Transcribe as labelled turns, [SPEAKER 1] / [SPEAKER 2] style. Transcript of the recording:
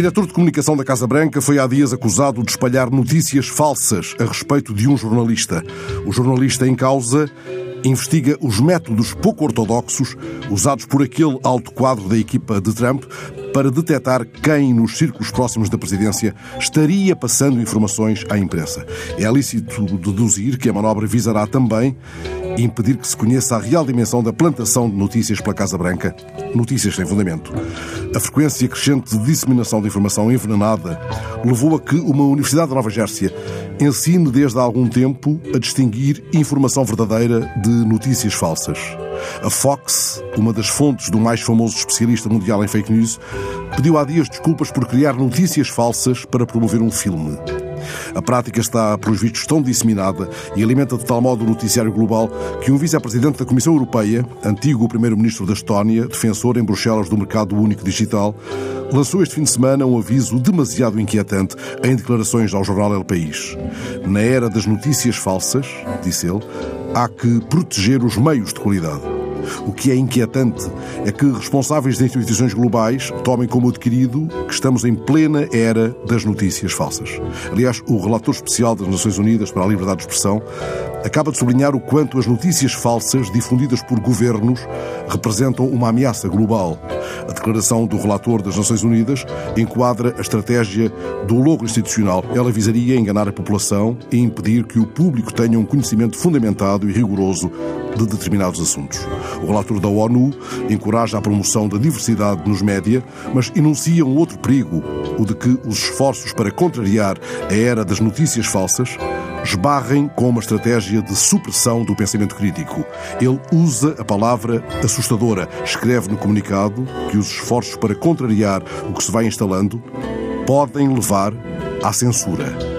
[SPEAKER 1] diretor de comunicação da Casa Branca foi há dias acusado de espalhar notícias falsas a respeito de um jornalista. O jornalista em causa investiga os métodos pouco ortodoxos usados por aquele alto quadro da equipa de Trump para detectar quem, nos círculos próximos da presidência, estaria passando informações à imprensa. É lícito deduzir que a manobra visará também impedir que se conheça a real dimensão da plantação de notícias pela Casa Branca, notícias sem fundamento. A frequência crescente de disseminação de informação envenenada levou a que uma Universidade de Nova Gércia ensine desde há algum tempo a distinguir informação verdadeira de notícias falsas. A Fox, uma das fontes do mais famoso especialista mundial em fake news, pediu há dias desculpas por criar notícias falsas para promover um filme. A prática está, pelos vistos, tão disseminada e alimenta de tal modo o noticiário global que um vice-presidente da Comissão Europeia, antigo primeiro-ministro da Estónia, defensor em Bruxelas do mercado único digital, lançou este fim de semana um aviso demasiado inquietante em declarações ao jornal El País. Na era das notícias falsas, disse ele, há que proteger os meios de qualidade. O que é inquietante é que responsáveis de instituições globais tomem como adquirido que estamos em plena era das notícias falsas. Aliás, o relator especial das Nações Unidas para a Liberdade de Expressão acaba de sublinhar o quanto as notícias falsas difundidas por governos representam uma ameaça global. A declaração do relator das Nações Unidas enquadra a estratégia do logo institucional. Ela visaria enganar a população e impedir que o público tenha um conhecimento fundamentado e rigoroso de determinados assuntos. O relator da ONU encoraja a promoção da diversidade nos média, mas enuncia um outro perigo, o de que os esforços para contrariar a era das notícias falsas esbarrem com uma estratégia de supressão do pensamento crítico. Ele usa a palavra assustadora. Escreve no comunicado que os esforços para contrariar o que se vai instalando podem levar à censura.